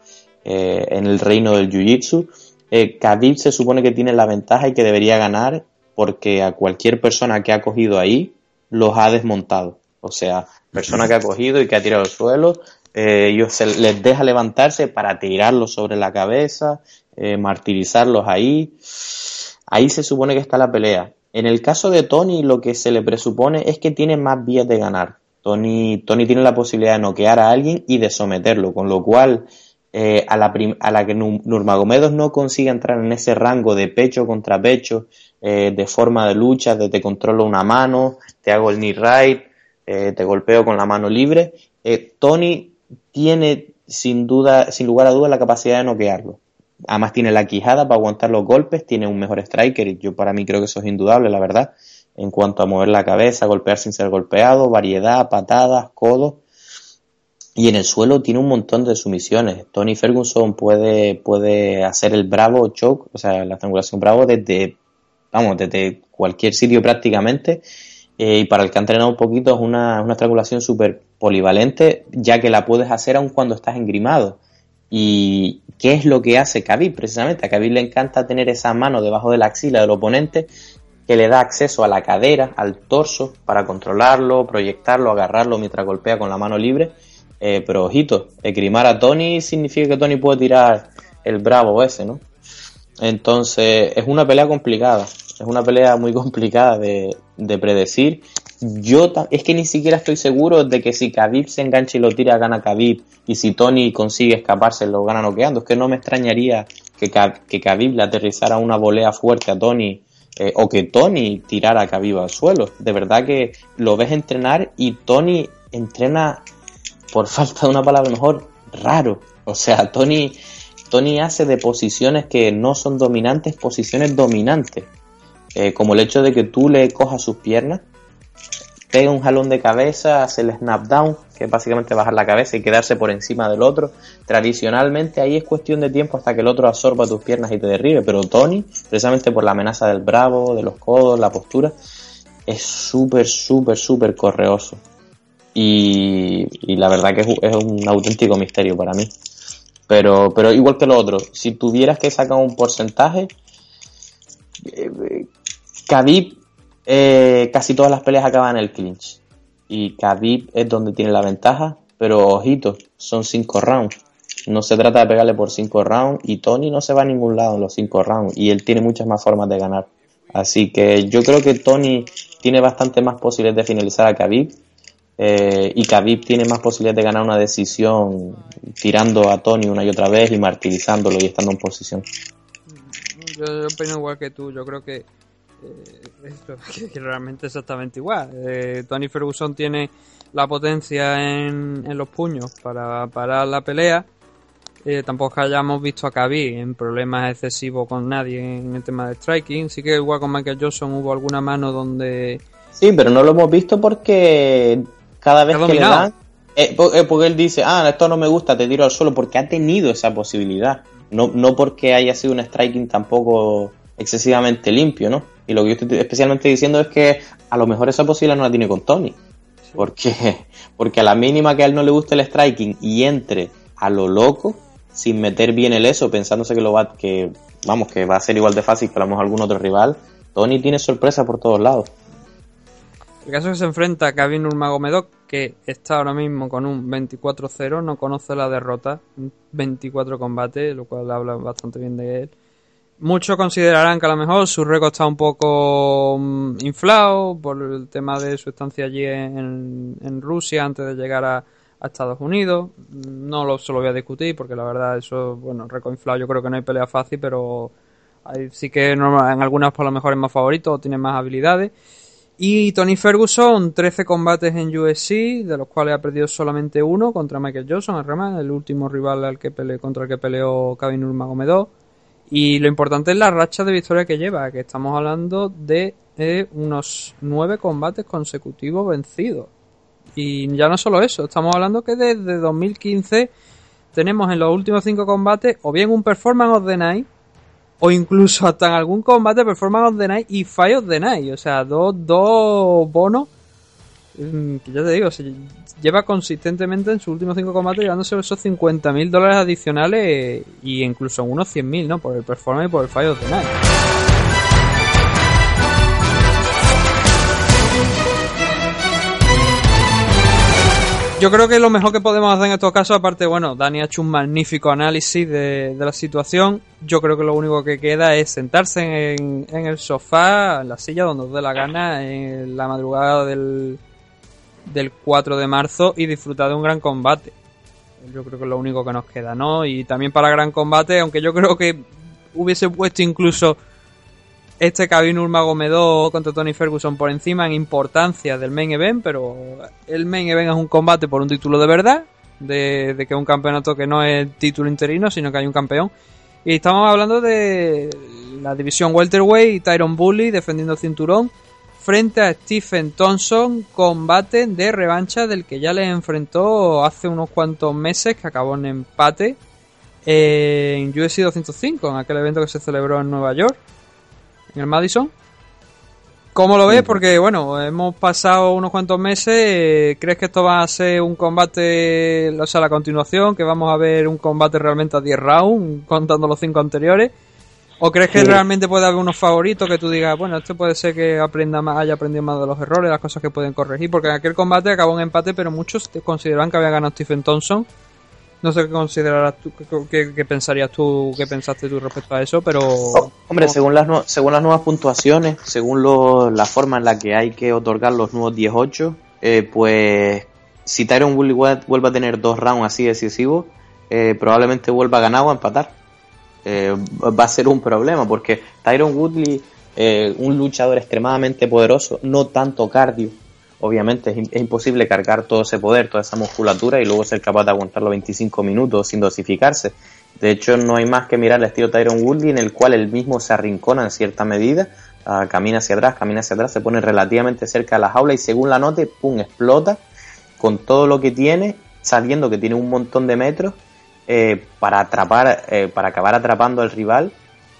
Speaker 2: eh, en el reino del jiu-jitsu, eh, Khabib se supone que tiene la ventaja y que debería ganar porque a cualquier persona que ha cogido ahí los ha desmontado. O sea, persona que ha cogido y que ha tirado al suelo, eh, ellos se les deja levantarse para tirarlos sobre la cabeza, eh, martirizarlos ahí. Ahí se supone que está la pelea. En el caso de Tony, lo que se le presupone es que tiene más vías de ganar. Tony, Tony tiene la posibilidad de noquear a alguien y de someterlo, con lo cual eh, a, la a la que Nur- Nurmagomedov no consiga entrar en ese rango de pecho contra pecho, eh, de forma de lucha, de te controlo una mano, te hago el knee right, eh, te golpeo con la mano libre, eh, Tony tiene sin duda, sin lugar a dudas la capacidad de noquearlo. Además tiene la quijada para aguantar los golpes, tiene un mejor striker yo para mí creo que eso es indudable, la verdad, en cuanto a mover la cabeza, golpear sin ser golpeado, variedad, patadas, codos. Y en el suelo tiene un montón de sumisiones. Tony Ferguson puede, puede hacer el bravo choke, o sea, la estrangulación bravo desde, vamos, desde cualquier sitio prácticamente. Eh, y para el que ha entrenado un poquito es una, una estrangulación súper polivalente, ya que la puedes hacer aun cuando estás engrimado. ¿Y qué es lo que hace Khabib precisamente? A Khabib le encanta tener esa mano debajo de la axila del oponente que le da acceso a la cadera, al torso, para controlarlo, proyectarlo, agarrarlo mientras golpea con la mano libre. Eh, pero ojito, esgrimar a Tony significa que Tony puede tirar el bravo ese, ¿no? Entonces, es una pelea complicada. Es una pelea muy [LAUGHS] complicada de, de predecir. Yo es que ni siquiera estoy seguro de que si Khabib se engancha y lo tira, gana Khabib. Y si Tony consigue escaparse, lo gana noqueando. Es que no me extrañaría que, que le aterrizara una volea fuerte a Tony. eh, o que Tony tirara a Khabib al suelo. De verdad que lo ves entrenar y Tony entrena, por [LAUGHS] falta de una palabra mejor, raro. O sea, Tony, Tony hace de posiciones que no son dominantes, posiciones dominantes. Eh, como el hecho de que tú le cojas sus piernas, pega un jalón de cabeza, hace el snap down, que es básicamente bajar la cabeza y quedarse por encima del otro. Tradicionalmente ahí es cuestión de tiempo hasta que el otro absorba tus piernas y te derribe, pero Tony, precisamente por la amenaza del bravo, de los codos, la postura, es súper, súper, súper correoso. Y, y la verdad que es, un auténtico misterio para mí. Pero, pero igual que lo otro, si tuvieras que sacar un porcentaje, eh, eh, casi todas las peleas acaban en el clinch. Y Khabib es donde tiene la ventaja, pero ojito, son cinco rounds. No se trata de pegarle por cinco rounds y Tony no se va a ningún lado en los cinco rounds y él tiene muchas más formas de ganar. Así que yo creo que Tony tiene bastante más posibilidades de finalizar a Khabib eh, y Khabib tiene más posibilidades de ganar una decisión tirando a Tony una y otra vez y martirizándolo y estando en posición.
Speaker 1: Yo, yo opino igual que tú, yo creo que que, [LAUGHS] que realmente es exactamente igual. Eh, Tony Ferguson tiene la potencia en, en los puños para parar la pelea. Eh, tampoco hayamos visto a Khabib en problemas excesivos con nadie en el tema de striking. Sí que igual con Michael Johnson hubo alguna mano donde
Speaker 2: Sí, pero no lo hemos visto porque cada vez que le dan, eh, eh, porque él dice, ah, esto no me gusta, te tiro al suelo, porque ha tenido esa posibilidad. No, no porque haya sido un striking tampoco excesivamente limpio, ¿no? Y lo que yo estoy especialmente diciendo es que a lo mejor esa posibilidad no la tiene con Tony. Porque, [LAUGHS] porque a la mínima que a él no le guste el striking y entre a lo loco, sin meter bien el eso, pensándose que lo va, que, vamos, que va a ser igual de fácil que a lo mejor algún otro rival, Tony tiene sorpresa por todos lados.
Speaker 1: El caso es que se enfrenta a Kevin Nurmagomedov, que está ahora mismo con un 24-0, no conoce la derrota, 24 combates, lo cual habla bastante bien de él. Muchos considerarán que a lo mejor su récord está un poco mm, inflado por el tema de su estancia allí en, Rusia antes de llegar a, Estados Unidos. No lo, se lo voy a discutir porque la verdad eso, bueno, récord inflado yo creo que no hay pelea fácil, pero sí que en algunas por lo mejor es más favorito o tiene más habilidades. Y Tony Ferguson, 13 combates en UFC, de los cuales ha perdido solamente uno contra Michael Johnson, el último rival al que pele- contra el que peleó Kevin Nurmagomedov. Y lo importante es la racha de victoria que lleva, que estamos hablando de eh, unos nueve combates consecutivos vencidos. Y ya no solo eso, estamos hablando que desde 2015 tenemos en los últimos cinco combates o bien un Performance of the Night o incluso hasta en algún combate Performance of the Night y Fight of the Night. O sea, dos, dos bonos que ya te digo, se lleva consistentemente en sus últimos cinco combates llevándose esos 50.000 dólares adicionales y incluso unos 100.000, ¿no? Por el Performance y por el of the Night. Yo creo que lo mejor que podemos hacer en estos casos, aparte, bueno, Dani ha hecho un magnífico análisis de, de la situación. Yo creo que lo único que queda es sentarse en, en el sofá, en la silla, donde os dé la gana, en la madrugada del, del 4 de marzo y disfrutar de un gran combate. Yo creo que es lo único que nos queda, ¿no? Y también para gran combate, aunque yo creo que hubiese puesto incluso este Kevin Nurmagomedov contra Tony Ferguson por encima en importancia del main event, pero el main event es un combate por un título de verdad, de, de que un campeonato que no es título interino, sino que hay un campeón. Y estamos hablando de la división welterweight, Tyron Bully defendiendo el cinturón frente a Stephen Thompson, combate de revancha del que ya le enfrentó hace unos cuantos meses, que acabó en empate en UFC 205, en aquel evento que se celebró en Nueva York, en el Madison. ¿Cómo lo ves? Porque, bueno, hemos pasado unos cuantos meses. eh, ¿Crees que esto va a ser un combate, o sea, la continuación? ¿Que vamos a ver un combate realmente a 10 rounds, contando los 5 anteriores? ¿O crees que
Speaker 2: Sí.
Speaker 1: realmente puede haber unos favoritos que tú digas, bueno, este puede ser que aprenda más, haya aprendido más de los errores, las cosas que pueden corregir? Porque en aquel combate acabó en empate, pero muchos te- consideraban que había ganado Stephen Thompson. No sé qué considerarás tú, qué, qué- qué pensarías tú, qué pensaste tú respecto a eso, pero...
Speaker 2: Oh, hombre,
Speaker 1: ¿cómo-
Speaker 2: según las, según las nuevas puntuaciones, según lo- la forma en la que hay que otorgar los nuevos 18, eh, pues si Tyron Woodley vuel- vuelve a tener dos rounds así decisivos, eh, probablemente vuelva a ganar o a empatar. Eh, va a ser un problema porque Tyron Woodley, eh, un luchador extremadamente poderoso, no tanto cardio. Obviamente es, im- es imposible cargar todo ese poder, toda esa musculatura y luego ser capaz de aguantar los 25 minutos sin dosificarse. De hecho, no hay más que mirar el estilo Tyron Woodley en el cual él mismo se arrincona en cierta medida, ah, camina hacia atrás, camina hacia atrás, se pone relativamente cerca de la jaula y según la note, pum, explota con todo lo que tiene, sabiendo que tiene un montón de metros eh, para atrapar, eh, para acabar atrapando al rival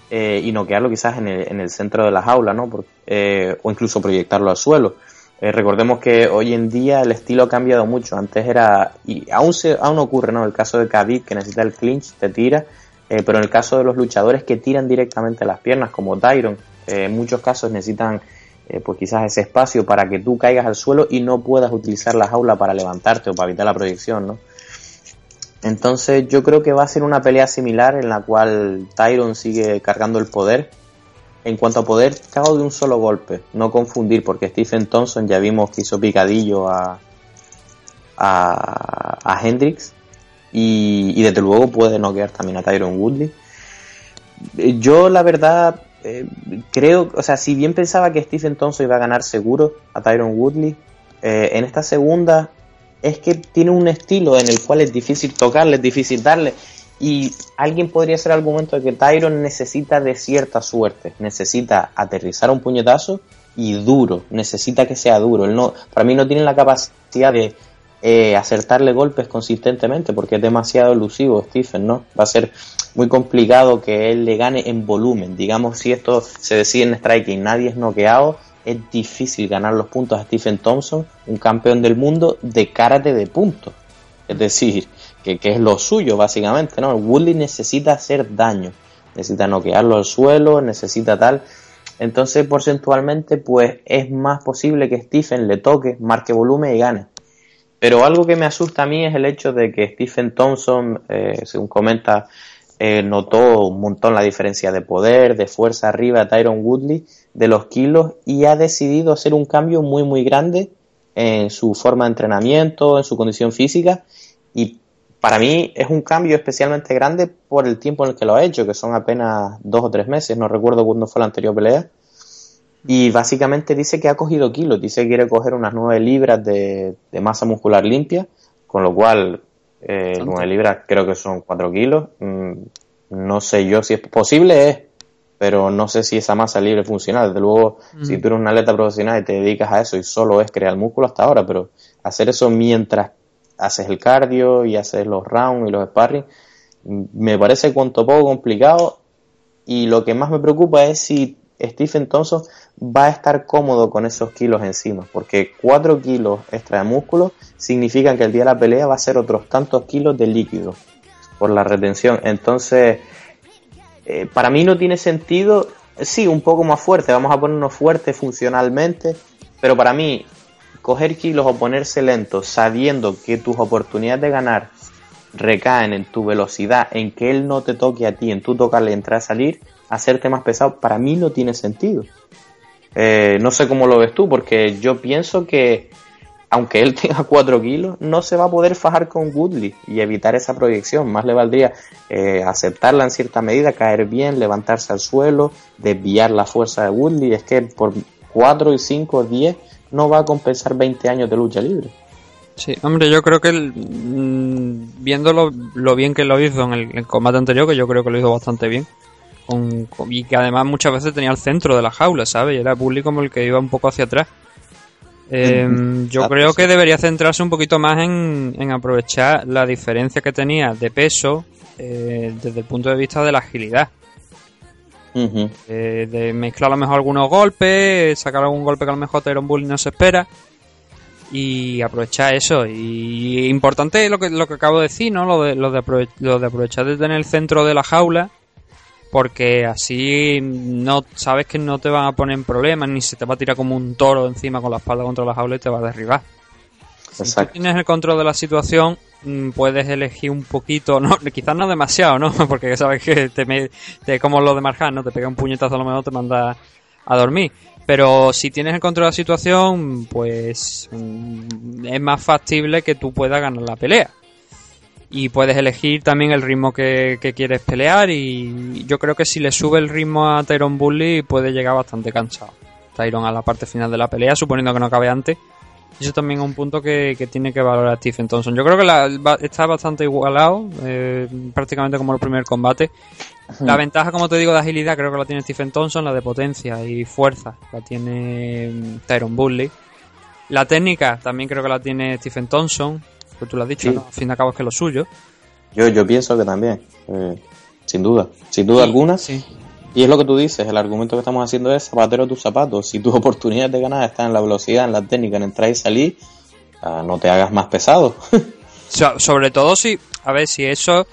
Speaker 2: eh, y noquearlo quizás en el, en el centro de la jaula, ¿no? Eh, o incluso proyectarlo al suelo. Eh, recordemos que hoy en día el estilo ha cambiado mucho. Antes era, y aún, se, aún ocurre, ¿no? El caso de Khabib que necesita el clinch, te tira, eh, pero en el caso de los luchadores que tiran directamente las piernas, como Tyron, en muchos casos necesitan eh, pues quizás ese espacio para que tú caigas al suelo y no puedas utilizar la jaula para levantarte o para evitar la proyección, ¿no? Entonces yo creo que va a ser una pelea similar en la cual Tyron sigue cargando el poder. En cuanto a poder, cago de un solo golpe, no confundir, porque Stephen Thompson ya vimos que hizo picadillo a, a, a Hendrix y, y desde luego puede noquear también a Tyron Woodley. Eh, Yo la verdad eh, creo, o sea, si bien pensaba que Stephen Thompson iba a ganar seguro a Tyron Woodley, eh, en esta segunda es que tiene un estilo en el cual es difícil tocarle, es difícil darle. Y alguien podría hacer argumento de que Tyron necesita de cierta suerte, necesita aterrizar un puñetazo y duro, necesita que sea duro. Él no, para mí no tiene la capacidad de eh, acertarle golpes consistentemente porque es demasiado elusivo Stephen, ¿no? Va a ser muy complicado que él le gane en volumen. Digamos, si esto se decide en strike y nadie es noqueado, es difícil ganar los puntos a Stephen Thompson, un campeón del mundo de karate de puntos. Es decir, que, que es lo suyo básicamente, ¿no? Woodley necesita hacer daño, necesita noquearlo al suelo, necesita tal. Entonces, porcentualmente, pues es más posible que Stephen le toque, marque volumen y gane. Pero algo que me asusta a mí es el hecho de que Stephen Thompson, eh, según comenta, eh, notó un montón la diferencia de poder, de fuerza arriba a Tyron Woodley, de los kilos, y ha decidido hacer un cambio muy, muy grande en su forma de entrenamiento, en su condición física, y para mí es un cambio especialmente grande por el tiempo en el que lo ha hecho, que son apenas dos o tres meses, no recuerdo cuándo fue la anterior pelea. Y básicamente dice que ha cogido kilos, dice que quiere coger unas nueve libras de, masa muscular limpia, con lo cual eh, nueve libras creo que son cuatro kilos. Mm, no sé yo si es posible, es, pero no sé si esa masa libre funciona. Desde luego, si tú eres un atleta profesional y te dedicas a eso y solo es crear músculo hasta ahora, pero hacer eso mientras haces el cardio y haces los rounds y los sparring, me parece cuanto poco complicado y lo que más me preocupa es si Stephen Thompson va a estar cómodo con esos kilos encima, porque 4 kilos extra de músculo significan que el día de la pelea va a ser otros tantos kilos de líquido por la retención. Entonces, eh, para mí no tiene sentido, sí, un poco más fuerte, vamos a ponernos fuerte funcionalmente, pero para mí coger kilos o ponerse lento sabiendo que tus oportunidades de ganar recaen en tu velocidad, en que él no te toque a ti, en tú tocarle entrar a salir, hacerte más pesado, para mí no tiene sentido. Eh, no sé cómo lo ves tú, porque yo pienso que aunque él [LAUGHS] tenga 4 kilos, no se va a poder fajar con Woodley y evitar esa proyección. Más le valdría eh, aceptarla en cierta medida, caer bien, levantarse al suelo, desviar la fuerza de Woodley. Es que por 4 y 5, 10 no va a compensar 20 años de lucha libre.
Speaker 1: Sí, hombre, yo creo que mm, viéndolo lo bien que lo hizo en el, combate anterior, que yo creo que lo hizo bastante bien, y que además muchas veces tenía el centro de la jaula, ¿sabes? Y era público como el que iba un poco hacia atrás. Em, yo creo que debería centrarse un poquito más en, aprovechar la diferencia que tenía de peso eh, desde el punto de vista de la agilidad. Eh, de mezclar a lo mejor algunos golpes, sacar algún golpe que a lo mejor Tyron Bull no se espera y aprovechar eso. Y importante lo que, lo que acabo de decir, ¿no? Lo de, lo de, aprovechar de tener el centro de la jaula, porque así no sabes que no te van a poner en problemas, ni se te va a tirar como un toro encima con la espalda contra la jaula y te va a derribar. Si tienes el control de la situación, mm, puedes elegir un poquito, no, [LAUGHS] quizás no demasiado, ¿no? [LAUGHS] Porque sabes que te, te como lo de Marjan, ¿no? Te pega un puñetazo a lo mejor te manda a dormir. Pero si tienes el control de la situación, pues mm, es más factible que tú puedas ganar la pelea. Y puedes elegir también el ritmo que, quieres pelear. Y yo creo que si le sube el ritmo a Tyron Bully, puede llegar bastante cansado. Tyron a la parte final de la pelea, suponiendo que no acabe antes. Eso también es un punto que, tiene que valorar Stephen Thompson. Yo creo que está bastante igualado, eh, prácticamente como el primer combate. La ventaja, como te digo, de agilidad creo que la tiene Stephen Thompson, la de potencia y fuerza la tiene mm, Tyron Bully. La técnica también creo que la tiene Stephen Thompson, que tú lo has dicho, al fin y al cabo es que lo suyo.
Speaker 2: Yo, yo pienso que también, eh, sin duda, sin duda alguna. Sí. Y es lo que tú dices, el argumento que estamos haciendo es zapatero tus zapatos. Si tus [LAUGHS] oportunidades de ganar están en la velocidad, en la técnica, en entrar y salir, ah, no te hagas más pesado. [LAUGHS]
Speaker 1: sobre todo si, a ver, si eso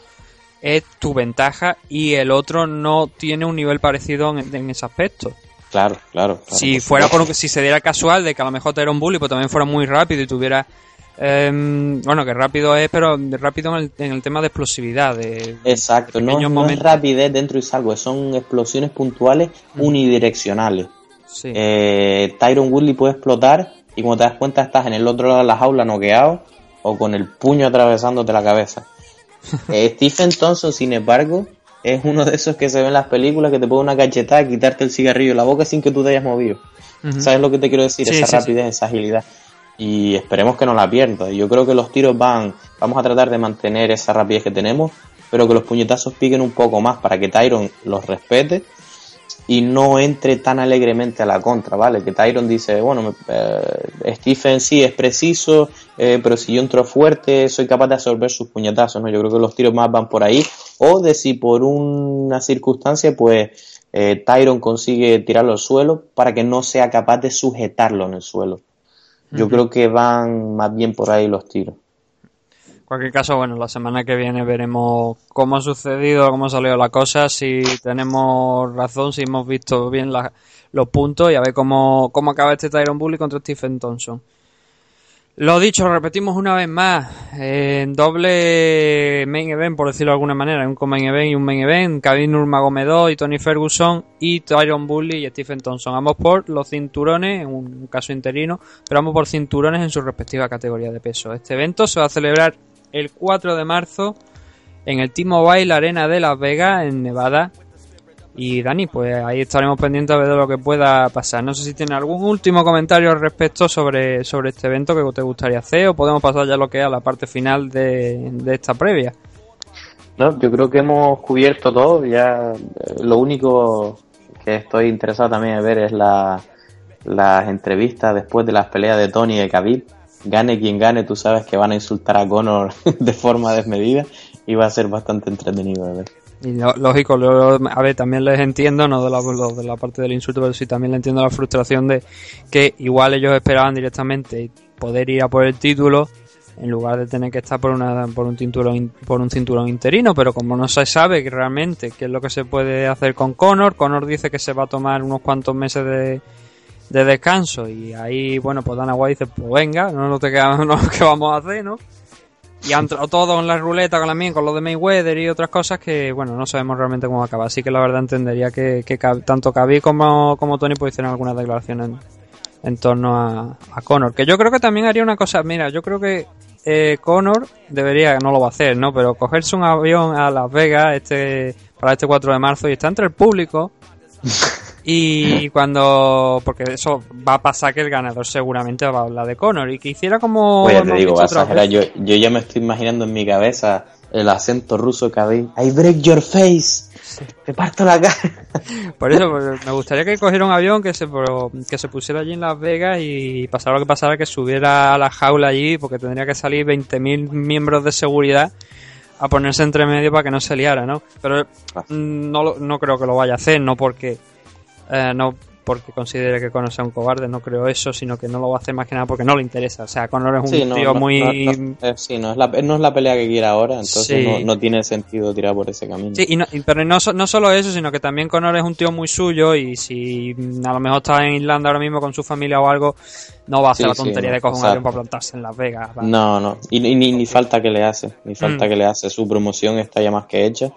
Speaker 1: es tu ventaja y el otro no tiene un nivel parecido en, ese aspecto.
Speaker 2: Claro, claro.
Speaker 1: si fuera por si se diera casual de que a lo mejor te era un bully, pues también fuera muy rápido y tuviera Em, bueno, que rápido es, pero rápido en el, tema de explosividad. De,
Speaker 2: Exacto, no, es rapidez dentro y salvo, son explosiones puntuales mm. unidireccionales. Eh, Tyron Woodley puede explotar y cuando te das cuenta estás en el otro lado de la jaula noqueado o con el puño atravesándote la cabeza. [LAUGHS] Eh, Stephen Thompson, sin embargo, es uno de esos que se ve en las películas que te pone una cachetada y quitarte el cigarrillo en la boca sin que tú te hayas movido. ¿Sabes lo que te quiero decir? esa rapidez, esa agilidad y esperemos que no la pierda. Yo creo que los tiros van, vamos a tratar de mantener esa rapidez que tenemos, pero que los puñetazos piquen un poco más para que Tyron los respete y no entre tan alegremente a la contra, ¿vale? Que Tyron dice, bueno, eh, Stephen sí es preciso, eh, pero si yo entro fuerte soy capaz de absorber sus puñetazos, ¿no? Yo creo que los tiros más van por ahí, o de si por una circunstancia, pues eh, Tyron consigue tirarlo al suelo para que no sea capaz de sujetarlo en el suelo. Yo creo que van más bien por ahí los tiros.
Speaker 1: cualquier caso, bueno, la semana que viene veremos cómo ha sucedido, cómo ha salido la cosa, si tenemos razón, si hemos visto bien la- los puntos y a ver cómo, cómo acaba este Tyron Bully contra Stephen Thompson. Lo dicho, repetimos una vez más, en doble main event, por decirlo de alguna manera, un main event y un main event, Kevin Nurmagomedov y Tony Ferguson y Tyron Bully y Stephen Thompson, ambos por los cinturones, en un caso interino, pero ambos por cinturones en su respectiva categoría de peso. Este evento se va a celebrar el 4 de marzo en el T-Mobile Arena de Las Vegas, en Nevada. Y Dani, pues ahí estaremos pendientes a ver lo que pueda pasar. No sé si tiene algún último comentario al respecto sobre, sobre este evento que te gustaría hacer o podemos pasar ya a lo que es a la parte final de, de esta previa.
Speaker 2: No, yo creo que hemos cubierto todo. Ya eh, lo único que estoy interesado también en ver es la, las entrevistas después de las peleas de Tony y de Khabib. Gane quien gane, tú sabes que van a insultar a Conor [LAUGHS] de forma desmedida y va a ser bastante entretenido de ver.
Speaker 1: Y lógico, lo- a ver, también les entiendo, no de la, de la parte del insulto, pero sí también le entiendo la frustración de que igual ellos esperaban directamente poder ir a por el título en lugar de tener que estar por una por un cinturón por un cinturón interino, pero como no se sabe realmente qué es lo que se puede hacer con Conor, Conor dice que se va a tomar unos cuantos meses de, de descanso y ahí bueno pues Dana White dice pues venga, no nos te queda, [LAUGHS] no, ¿qué vamos a hacer, no? Y han todo en la ruleta con con lo de Mayweather y otras cosas que, bueno, no sabemos realmente cómo acaba. Así que la verdad entendería que, tanto Khabib como, como Tony pues hicieron algunas declaraciones en, torno a, a Conor. Que yo creo que también haría una cosa, mira, yo creo que eh, Conor debería, no lo va a hacer, ¿no? Pero cogerse un avión a Las Vegas este para este 4 de marzo y está entre el público [LAUGHS] y cuando, porque eso va a pasar que el ganador seguramente va a hablar de Conor y que hiciera como...
Speaker 2: Pues ya te digo, a. Yo, yo ya me estoy imaginando en mi cabeza el acento ruso de Khabib. I break your face. Te parto la cara. [LAUGHS]
Speaker 1: Por eso pues, me gustaría que cogiera un avión que se que se pusiera allí en Las Vegas y pasara lo que pasara que subiera a la jaula allí porque tendría que salir 20.000 miembros de seguridad a ponerse entre medio para que no se liara, ¿no? Pero mm, no, no creo que lo vaya a hacer, no porque eh, no porque considere que Conor sea un cobarde, no creo eso, sino que no lo va a hacer más que nada porque no le interesa. O sea, Conor es un
Speaker 2: Sí, no,
Speaker 1: tío
Speaker 2: no,
Speaker 1: muy...
Speaker 2: no, no, eh, sí, no es, la, no es la pelea que quiere ahora, entonces
Speaker 1: Sí.
Speaker 2: no, tiene sentido tirar por ese camino.
Speaker 1: Sí, y pero no, no solo eso, sino que también Conor es un tío muy suyo y si mm, a lo mejor está en Irlanda ahora mismo con su familia o algo, no va a hacer la tontería de coger un avión para plantarse en Las Vegas.
Speaker 2: No, no, y, y ni, ni falta que le hace, ni falta
Speaker 1: Mm.
Speaker 2: que le hace. Su promoción está ya más que hecha.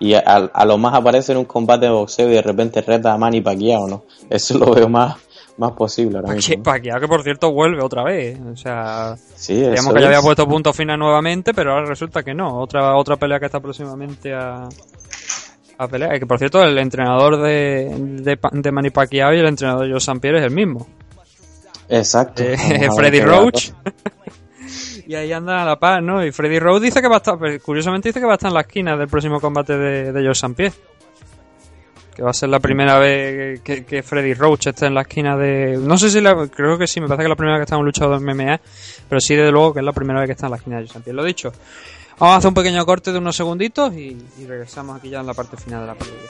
Speaker 2: Y a, a lo más aparece en un combate de boxeo y de repente reta a Manny Pacquiao, ¿no? [LAUGHS] Eso lo veo más, más posible ahora mismo.
Speaker 1: Pacquiao, que por cierto vuelve otra vez. O sea,
Speaker 2: Sí, eso
Speaker 1: que ya había
Speaker 2: es.
Speaker 1: puesto punto final nuevamente, pero ahora resulta que no. Otra otra pelea que está próximamente a, a pelear. Y que por cierto, el entrenador de, de, Manny Pacquiao y el entrenador de Joe. Pierre es el mismo.
Speaker 2: Exacto.
Speaker 1: Eh, [LAUGHS] Freddy Roach. [LAUGHS] y ahí andan a la par, ¿no? Y Freddy Roach dice que va a estar, pues, curiosamente dice que va a estar en la esquina del próximo combate de, de George St. Que va a ser la primera vez que, que Freddy Roach esté en la esquina de... No sé si la... Creo que sí, me parece que es la primera vez que está un luchador MMA. Pero sí, desde luego, que es la primera vez que está en la esquina de George. Pierre. Lo dicho. Vamos a hacer un pequeño corte de unos segunditos y, y regresamos aquí ya en la parte final de la película.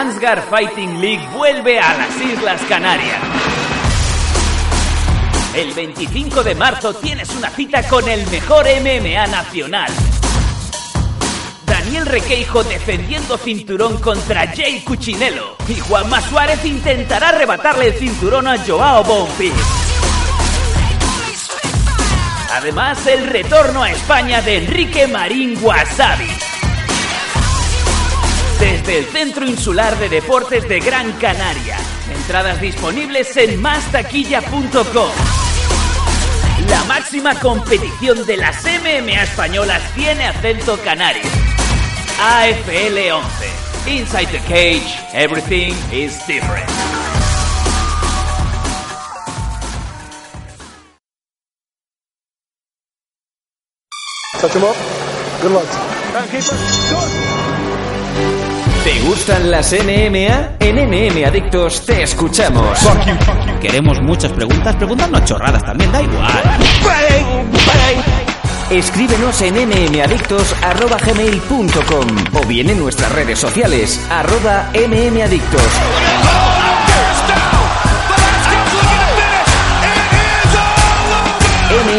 Speaker 3: Ansgar Fighting League vuelve a las Islas Canarias. El 25 de marzo tienes una cita con el mejor MMA nacional. Daniel Requeijo defendiendo cinturón contra Jay Cuchinello. Y Juanma Suárez intentará arrebatarle el cinturón a Joao Bonfils. Además, el retorno a España de Enrique Marín Wasabi. Desde el Centro Insular de Deportes de Gran Canaria. Entradas disponibles en mastaquilla.com. La máxima competición de las MMA españolas tiene acento canario. AFL 11. Inside the cage, everything is different.
Speaker 4: Touch him up. Good luck. Timekeeper. Good.
Speaker 3: ¿Te gustan las NMA? En NM Adictos te escuchamos.
Speaker 4: Queremos muchas preguntas, preguntarnos chorradas también, da igual.
Speaker 3: Escríbenos en mmadictos.gmail.com o bien en nuestras redes sociales, arroba mmadictos.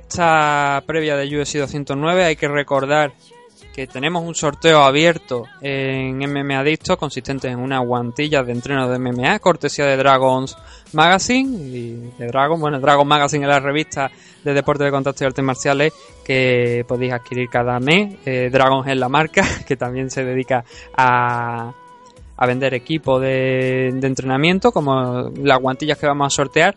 Speaker 1: Esta previa de UFC 209, hay que recordar que tenemos un sorteo abierto en MMA Adicto consistente en una guantilla de entreno de MMA, cortesía de Dragons Magazine y de Dragon, bueno, Dragon Magazine es la revista de deporte de contacto y artes marciales que podéis adquirir cada mes. Eh, Dragons es la marca [LAUGHS] que también se dedica a, a vender equipo de, de entrenamiento, como las guantillas que vamos a sortear.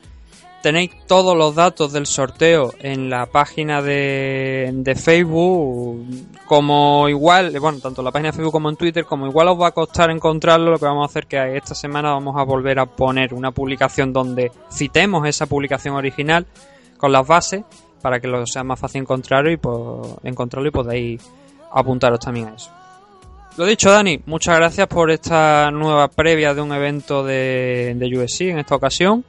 Speaker 1: Tenéis todos los datos del sorteo en la página de, Facebook, como igual, bueno, tanto en la página de Facebook como en Twitter, como igual os va a costar encontrarlo, lo que vamos a hacer que esta semana vamos a volver a poner una publicación donde citemos esa publicación original con las bases para que lo sea más fácil encontrarlo y, po- encontrarlo y podáis apuntaros también a eso. Lo dicho, Dani, muchas gracias por esta nueva previa de un evento de, de USC en esta ocasión.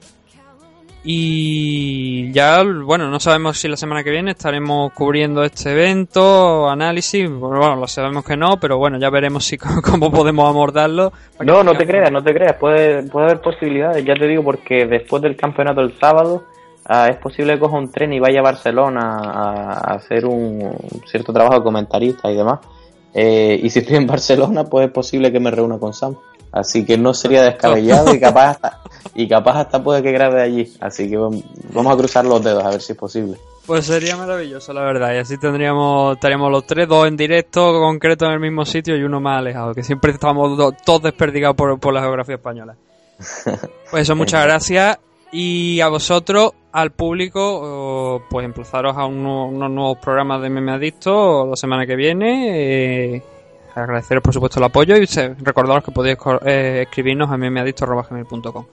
Speaker 1: Y ya, bueno, no sabemos si la semana que viene estaremos cubriendo este evento, análisis, bueno, lo sabemos que no, pero bueno, ya veremos si [LAUGHS] cómo podemos abordarlo.
Speaker 2: No, no te creas, no te creas, puede, puede haber posibilidades, ya te digo, porque después del campeonato el sábado ah, es posible que coja un tren y vaya a Barcelona a, a hacer un, un cierto trabajo de comentarista y demás. Eh, y si estoy en [LAUGHS] Barcelona, pues es posible que me reúna con Sam. Así que no sería descabellado y capaz [LAUGHS] hasta, y capaz hasta puede que grabe allí. Así que vam- vamos a cruzar los dedos a ver si es posible.
Speaker 1: Pues sería maravilloso, la verdad. Y así tendríamos, estaríamos los tres, dos en directo, concreto en el mismo sitio y uno más alejado, que siempre estamos do- todos desperdigados por, por la geografía española. [LAUGHS] Pues eso, muchas gracias. Y a vosotros, al público, pues emplazaros a unos nuevos programas de Meme Adicto la semana que viene. Eh, agradeceros, por supuesto, el apoyo y recordaros que podéis eh, escribirnos a memeadicto.gmail.com.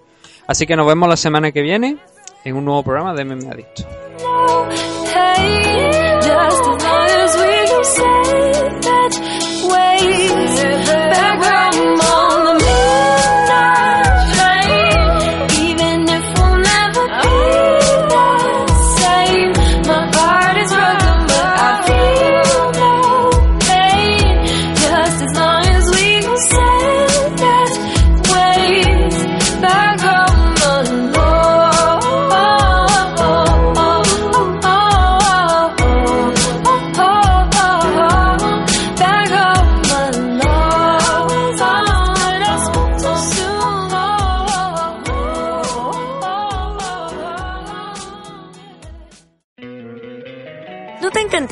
Speaker 1: Así que nos vemos la semana que viene en un nuevo programa de Meme Adicto.
Speaker 5: Hey,